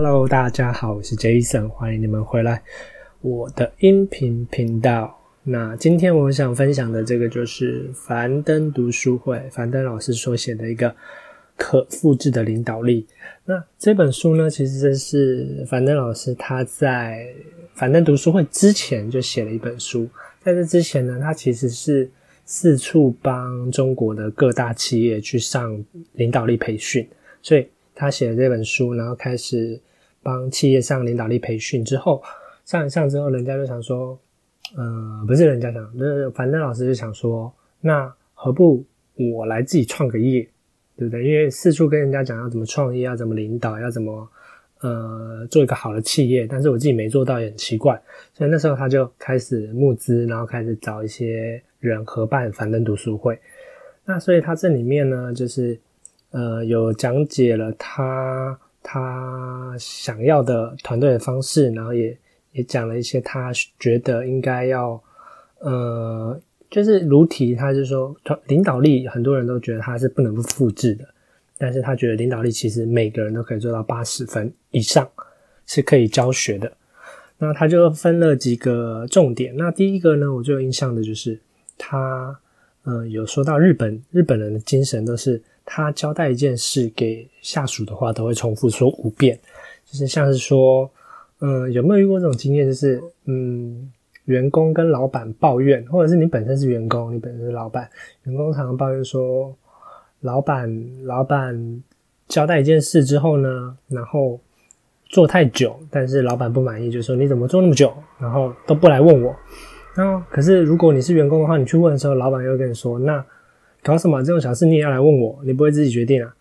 Hello，大家好，我是 Jason，欢迎你们回来我的音频频道。那今天我想分享的这个就是樊登读书会，樊登老师所写的一个可复制的领导力。那这本书呢，其实这是樊登老师他在樊登读书会之前就写了一本书，在这之前呢，他其实是四处帮中国的各大企业去上领导力培训，所以。他写了这本书，然后开始帮企业上领导力培训。之后上一上之后，人家就想说，嗯，不是人家想，就是樊登老师就想说，那何不我来自己创个业，对不对？因为四处跟人家讲要怎么创业，要怎么领导，要怎么呃做一个好的企业，但是我自己没做到也很奇怪。所以那时候他就开始募资，然后开始找一些人合办樊登读书会。那所以他这里面呢，就是。呃，有讲解了他他想要的团队的方式，然后也也讲了一些他觉得应该要，呃，就是如题，他就说团领导力，很多人都觉得他是不能复制的，但是他觉得领导力其实每个人都可以做到八十分以上，是可以教学的。那他就分了几个重点，那第一个呢，我最有印象的就是他，嗯，有说到日本日本人的精神都是。他交代一件事给下属的话，都会重复说五遍，就是像是说，嗯，有没有遇过这种经验？就是，嗯，员工跟老板抱怨，或者是你本身是员工，你本身是老板，员工常常抱怨说，老板，老板交代一件事之后呢，然后做太久，但是老板不满意，就说你怎么做那么久，然后都不来问我。然后，可是如果你是员工的话，你去问的时候，老板又跟你说，那。搞什么这种小事你也要来问我？你不会自己决定啊？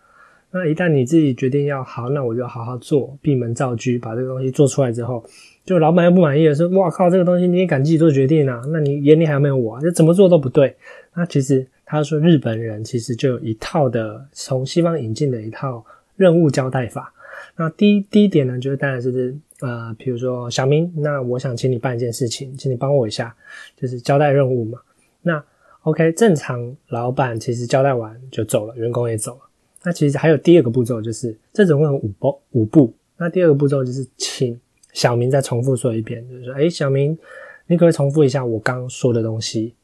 那一旦你自己决定要好，那我就好好做，闭门造车，把这个东西做出来之后，就老板又不满意了，说：“哇靠，这个东西你也敢自己做决定啊？那你眼里还有没有我？就怎么做都不对。”那其实他说日本人其实就有一套的从西方引进的一套任务交代法。那第一第一点呢，就是当然是呃，比如说小明，那我想请你办一件事情，请你帮我一下，就是交代任务嘛。那 OK，正常老板其实交代完就走了，员工也走了。那其实还有第二个步骤，就是这总共有五步五步。那第二个步骤就是请小明再重复说一遍，就是说，哎，小明，你可不可以重复一下我刚说的东西？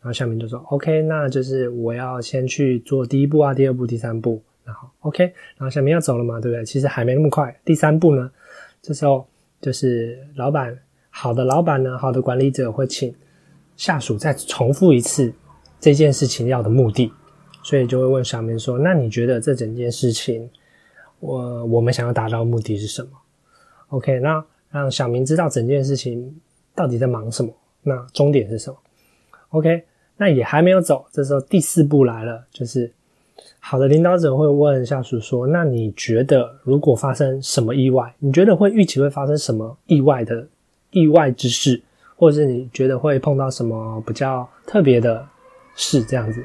然后小明就说，OK，那就是我要先去做第一步啊，第二步，第三步。然后 OK，然后小明要走了嘛，对不对？其实还没那么快。第三步呢，这时候就是老板，好的老板呢，好的管理者会请。下属再重复一次这件事情要的目的，所以就会问小明说：“那你觉得这整件事情，我我们想要达到目的是什么？”OK，那让小明知道整件事情到底在忙什么，那终点是什么？OK，那也还没有走，这时候第四步来了，就是好的领导者会问下属说：“那你觉得如果发生什么意外，你觉得会预期会发生什么意外的意外之事？”或者是你觉得会碰到什么比较特别的事这样子，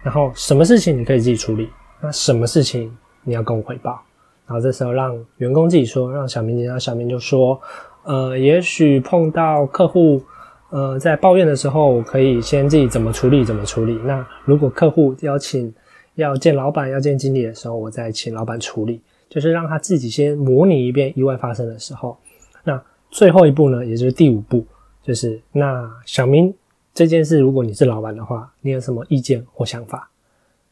然后什么事情你可以自己处理，那什么事情你要跟我汇报，然后这时候让员工自己说，让小明，然后小明就说，呃，也许碰到客户，呃，在抱怨的时候，我可以先自己怎么处理怎么处理。那如果客户邀请要见老板要见经理的时候，我再请老板处理，就是让他自己先模拟一遍意外发生的时候。那最后一步呢，也就是第五步。就是那小明这件事，如果你是老板的话，你有什么意见或想法？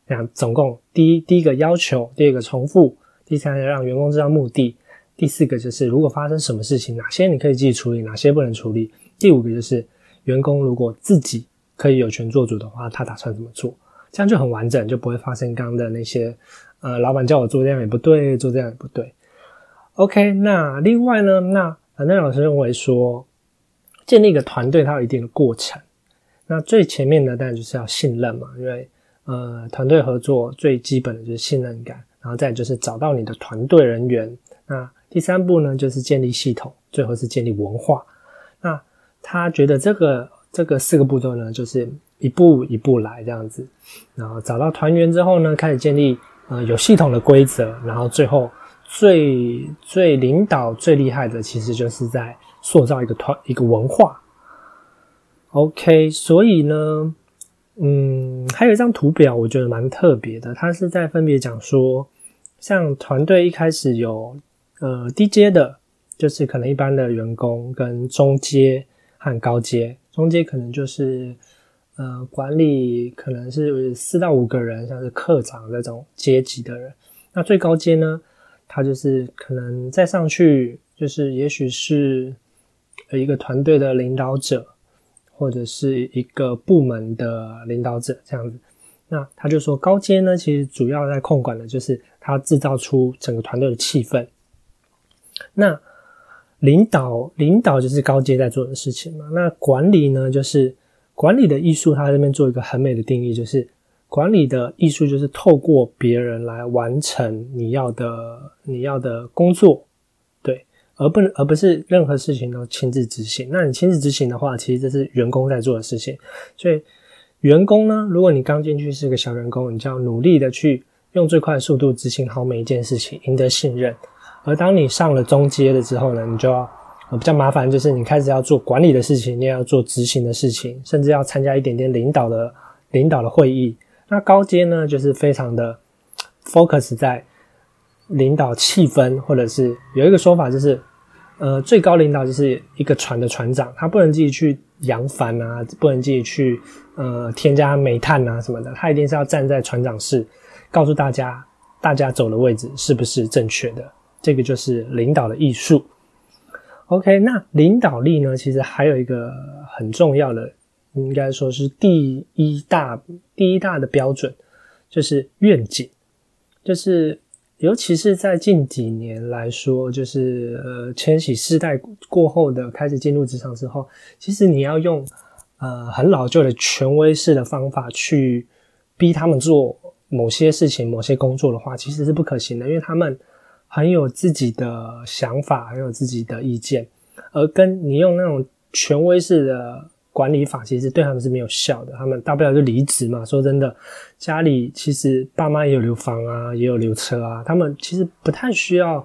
那总共第一第一个要求，第二个重复，第三个让员工知道目的，第四个就是如果发生什么事情，哪些你可以自己处理，哪些不能处理。第五个就是员工如果自己可以有权做主的话，他打算怎么做？这样就很完整，就不会发生刚刚的那些呃，老板叫我做这样也不对，做这样也不对。OK，那另外呢，那反正老师认为说。建立一个团队，它有一定的过程。那最前面呢，当然就是要信任嘛，因为呃，团队合作最基本的就是信任感，然后再就是找到你的团队人员。那第三步呢，就是建立系统，最后是建立文化。那他觉得这个这个四个步骤呢，就是一步一步来这样子。然后找到团员之后呢，开始建立呃有系统的规则，然后最后最最领导最厉害的，其实就是在。塑造一个团一个文化，OK，所以呢，嗯，还有一张图表，我觉得蛮特别的。它是在分别讲说，像团队一开始有呃低阶的，就是可能一般的员工跟中阶和高阶，中阶可能就是呃管理可能是四到五个人，像是科长这种阶级的人。那最高阶呢，他就是可能再上去，就是也许是一个团队的领导者，或者是一个部门的领导者这样子。那他就说，高阶呢，其实主要在控管的就是他制造出整个团队的气氛。那领导，领导就是高阶在做的事情嘛。那管理呢，就是管理的艺术。他这边做一个很美的定义，就是管理的艺术就是透过别人来完成你要的你要的工作，而不能而不是任何事情都亲自执行。那你亲自执行的话，其实这是员工在做的事情，所以。员工呢？如果你刚进去是个小员工，你就要努力的去用最快的速度执行好每一件事情，赢得信任。而当你上了中阶了之后呢，你就要比较麻烦，就是你开始要做管理的事情，你也要做执行的事情，甚至要参加一点点领导的领导的会议。那高阶呢，就是非常的 focus 在领导气氛，或者是有一个说法就是。呃，最高领导就是一个船的船长，他不能自己去扬帆啊，不能自己去呃添加煤炭啊什么的，他一定是要站在船长室，告诉大家大家走的位置是不是正确的。这个就是领导的艺术。OK，那领导力呢，其实还有一个很重要的，应该说是第一大第一大的标准，就是愿景，就是。尤其是在近几年来说，就是呃，千禧世代过后的开始进入职场之后，其实你要用呃很老旧的权威式的方法去逼他们做某些事情、某些工作的话，其实是不可行的，因为他们很有自己的想法，很有自己的意见，而跟你用那种权威式的。管理法其实对他们是没有效的，他们大不了就离职嘛。说真的，家里其实爸妈也有留房啊，也有留车啊，他们其实不太需要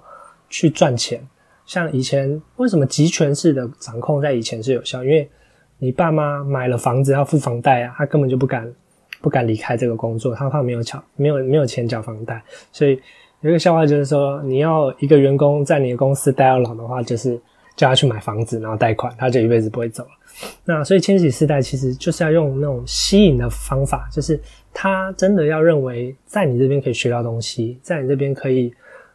去赚钱。像以前为什么集权式的掌控在以前是有效？因为你爸妈买了房子要付房贷啊，他根本就不敢不敢离开这个工作，他怕没有缴没有没有钱缴房贷。所以有一个笑话就是说，你要一个员工在你的公司待到老的话，就是叫他去买房子，然后贷款，他就一辈子不会走了。那所以千禧世代其实就是要用那种吸引的方法，就是他真的要认为在你这边可以学到东西，在你这边可以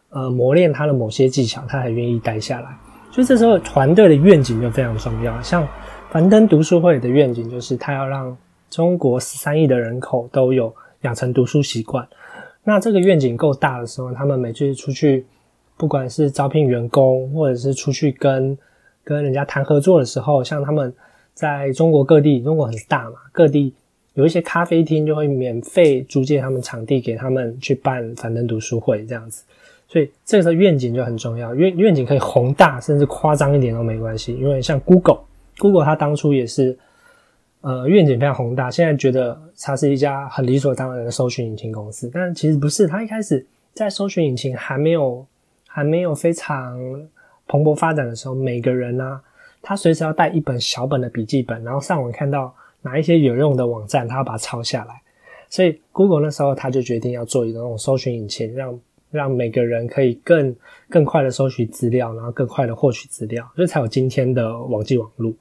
呃磨练他的某些技巧，他才愿意待下来。所以这时候团队的愿景就非常重要。像樊登读书会的愿景就是他要让中国十三亿的人口都有养成读书习惯。那这个愿景够大的时候，他们每次出去，不管是招聘员工，或者是出去跟跟人家谈合作的时候，像他们。在中国各地，中国很大嘛，各地有一些咖啡厅就会免费租借他们场地给他们去办樊登读书会这样子，所以这个时候愿景就很重要，愿愿景可以宏大甚至夸张一点都没关系，因为像 Google，Google 它当初也是，呃，愿景非常宏大，现在觉得它是一家很理所当然的搜寻引擎公司，但其实不是，它一开始在搜寻引擎还没有还没有非常蓬勃发展的时候，每个人呢。他随时要带一本小本的笔记本，然后上网看到哪一些有用的网站，他要把它抄下来。所以 Google 那时候他就决定要做一个那种搜寻引擎，让让每个人可以更更快的搜取资料，然后更快的获取资料，所以才有今天的网际网络。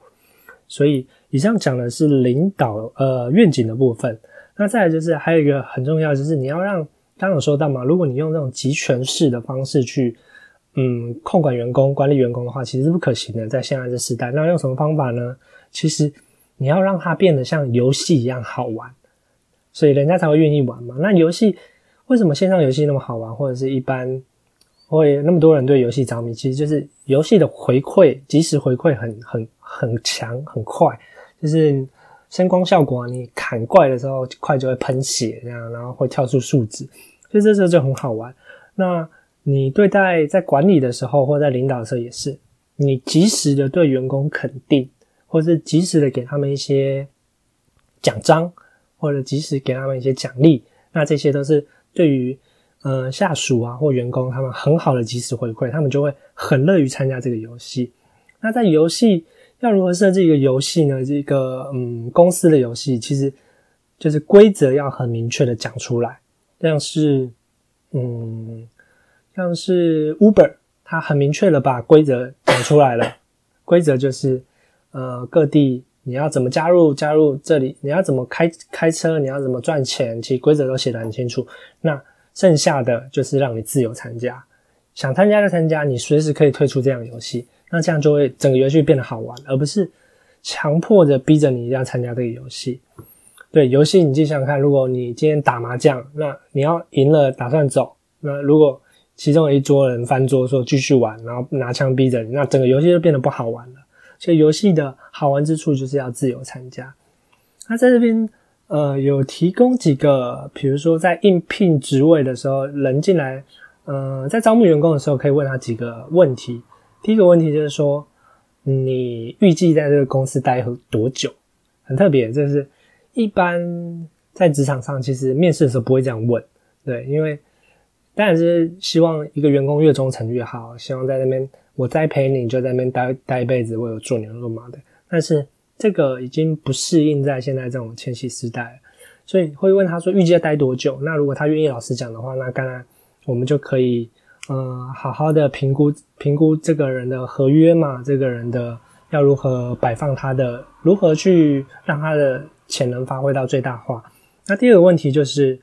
所以以上讲的是领导呃愿景的部分。那再来就是还有一个很重要，就是你要让刚有说到嘛，如果你用那种集权式的方式去。嗯，控管员工、管理员工的话，其实是不可行的。在现在这时代，那用什么方法呢？其实你要让它变得像游戏一样好玩，所以人家才会愿意玩嘛。那游戏为什么线上游戏那么好玩，或者是一般会那么多人对游戏着迷？其实就是游戏的回馈，即时回馈很很很强、很快，就是声光效果，你砍怪的时候快就会喷血，这样，然后会跳出数字，所以这时候就很好玩。那你对待在管理的时候，或在领导的时候也是，你及时的对员工肯定，或是及时的给他们一些奖章，或者及时给他们一些奖励，那这些都是对于呃下属啊或员工他们很好的及时回馈，他们就会很乐于参加这个游戏。那在游戏要如何设置一个游戏呢？这个嗯公司的游戏其实就是规则要很明确的讲出来，像是嗯。像是 Uber，他很明确的把规则讲出来了。规则就是，呃，各地你要怎么加入，加入这里，你要怎么开开车，你要怎么赚钱，其实规则都写得很清楚。那剩下的就是让你自由参加，想参加就参加，你随时可以退出这样游戏。那这样就会整个游戏变得好玩，而不是强迫着逼着你一定要参加这个游戏。对游戏，你就想想看，如果你今天打麻将，那你要赢了打算走，那如果其中有一桌人翻桌说继续玩，然后拿枪逼着你，那整个游戏就变得不好玩了。所以游戏的好玩之处就是要自由参加。那在这边，呃，有提供几个，比如说在应聘职位的时候，人进来，呃，在招募员工的时候，可以问他几个问题。第一个问题就是说，你预计在这个公司待多久？很特别，就是。一般在职场上，其实面试的时候不会这样问，对，因为当然是希望一个员工越忠诚越好，希望在那边我栽培你，就在那边待待一辈子，我有做牛做马的。但是这个已经不适应在现在这种千禧时代，所以会问他说预计要待多久？那如果他愿意老实讲的话，那当然我们就可以呃好好的评估评估这个人的合约嘛，这个人的要如何摆放他的，如何去让他的。潜能发挥到最大化。那第二个问题就是，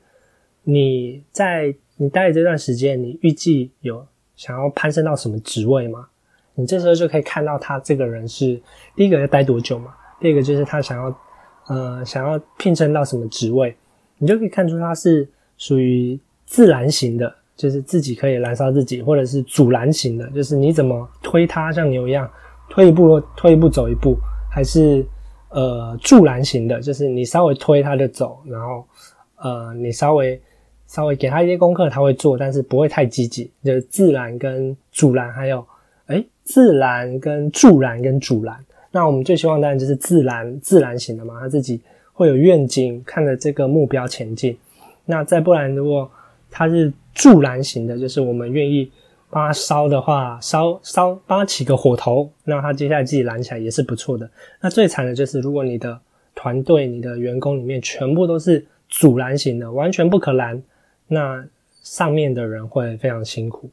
你在你待的这段时间，你预计有想要攀升到什么职位吗？你这时候就可以看到他这个人是第一个要待多久嘛？第二个就是他想要呃想要聘升到什么职位，你就可以看出他是属于自然型的，就是自己可以燃烧自己，或者是阻拦型的，就是你怎么推他像牛一样推一步推一步走一步，还是？呃，助燃型的，就是你稍微推他就走，然后呃，你稍微稍微给他一些功课，他会做，但是不会太积极。就是自然跟助燃，还有哎，自然跟助燃跟阻燃。那我们最希望当然就是自然自然型的嘛，他自己会有愿景，看着这个目标前进。那再不然，如果他是助燃型的，就是我们愿意。帮他烧的话，烧烧帮他起个火头，那他接下来自己燃起来也是不错的。那最惨的就是，如果你的团队、你的员工里面全部都是阻燃型的，完全不可燃，那上面的人会非常辛苦。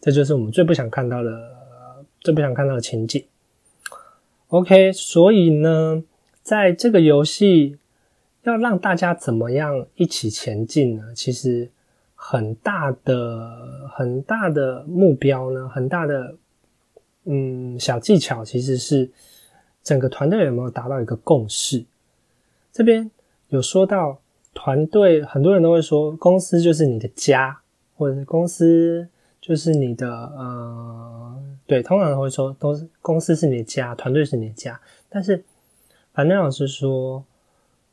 这就是我们最不想看到的、最不想看到的情景。OK，所以呢，在这个游戏要让大家怎么样一起前进呢？其实。很大的很大的目标呢，很大的嗯小技巧，其实是整个团队有没有达到一个共识。这边有说到团队，很多人都会说公司就是你的家，或者是公司就是你的呃，对，通常会说都是公司是你的家，团队是你的家。但是樊登老师说，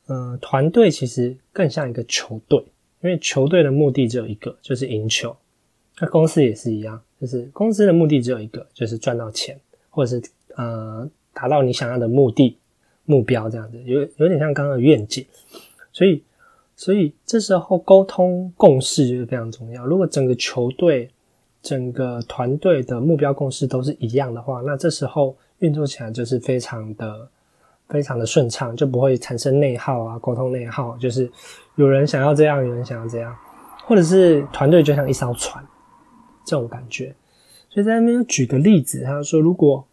嗯，团队其实更像一个球队。因为球队的目的只有一个，就是赢球。那公司也是一样，就是公司的目的只有一个，就是赚到钱，或者是呃达到你想要的目的目标这样子，有有点像刚刚的愿景。所以，所以这时候沟通共识就是非常重要。如果整个球队、整个团队的目标共识都是一样的话，那这时候运作起来就是非常的。非常的顺畅，就不会产生内耗啊，沟通内耗，就是有人想要这样，有人想要这样，或者是团队就像一艘船这种感觉。所以在那边举个例子，他说，如果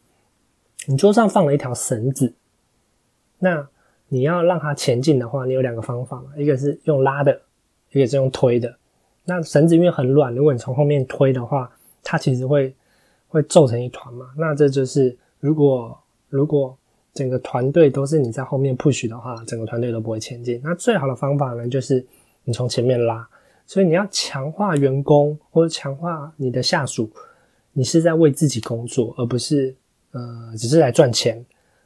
你桌上放了一条绳子，那你要让它前进的话，你有两个方法嘛，一个是用拉的，一个是用推的。那绳子因为很软，如果你从后面推的话，它其实会会皱成一团嘛。那这就是如果如果。整个团队都是你在后面 push 的话，整个团队都不会前进。那最好的方法呢，就是你从前面拉。所以你要强化员工或者强化你的下属，你是在为自己工作，而不是呃只是来赚钱，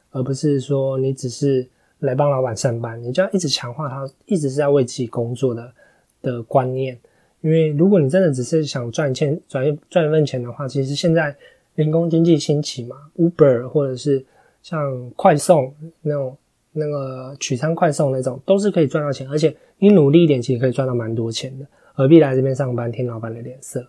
而不是说你只是来帮老板上班。你就要一直强化他，一直是在为自己工作的的观念。因为如果你真的只是想赚钱、赚赚一份钱的话，其实现在人工经济兴起嘛，Uber 或者是。像快送那种、那个取餐快送那种，都是可以赚到钱，而且你努力一点，其实可以赚到蛮多钱的。何必来这边上班听老板的脸色？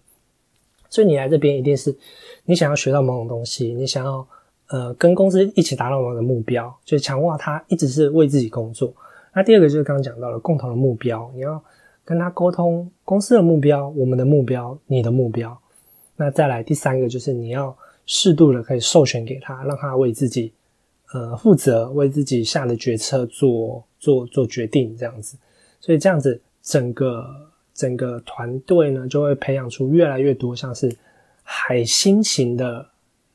所以你来这边一定是你想要学到某种东西，你想要呃跟公司一起达到某个目标，就强化他一直是为自己工作。那第二个就是刚刚讲到了共同的目标，你要跟他沟通公司的目标、我们的目标、你的目标。那再来第三个就是你要适度的可以授权给他，让他为自己呃负责，为自己下的决策做做做决定这样子。所以这样子整个整个团队呢就会培养出越来越多像是海星型的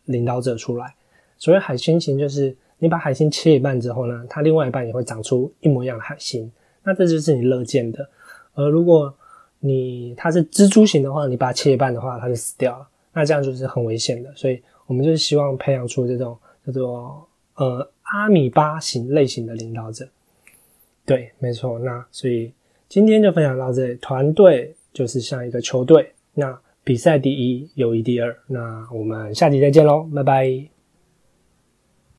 领导者出来。所谓海星型，就是你把海星切一半之后呢，它另外一半也会长出一模一样的海星。那这就是你乐见的。而如果你它是蜘蛛型的话，你把它切一半的话，它就死掉了。那这样就是很危险的。所以我们就是希望培养出这种叫做呃阿米巴型类型的领导者。对，没错。那所以今天就分享到这里。团队就是像一个球队，那比赛第一，友谊第二。那我们下集再见喽，拜拜。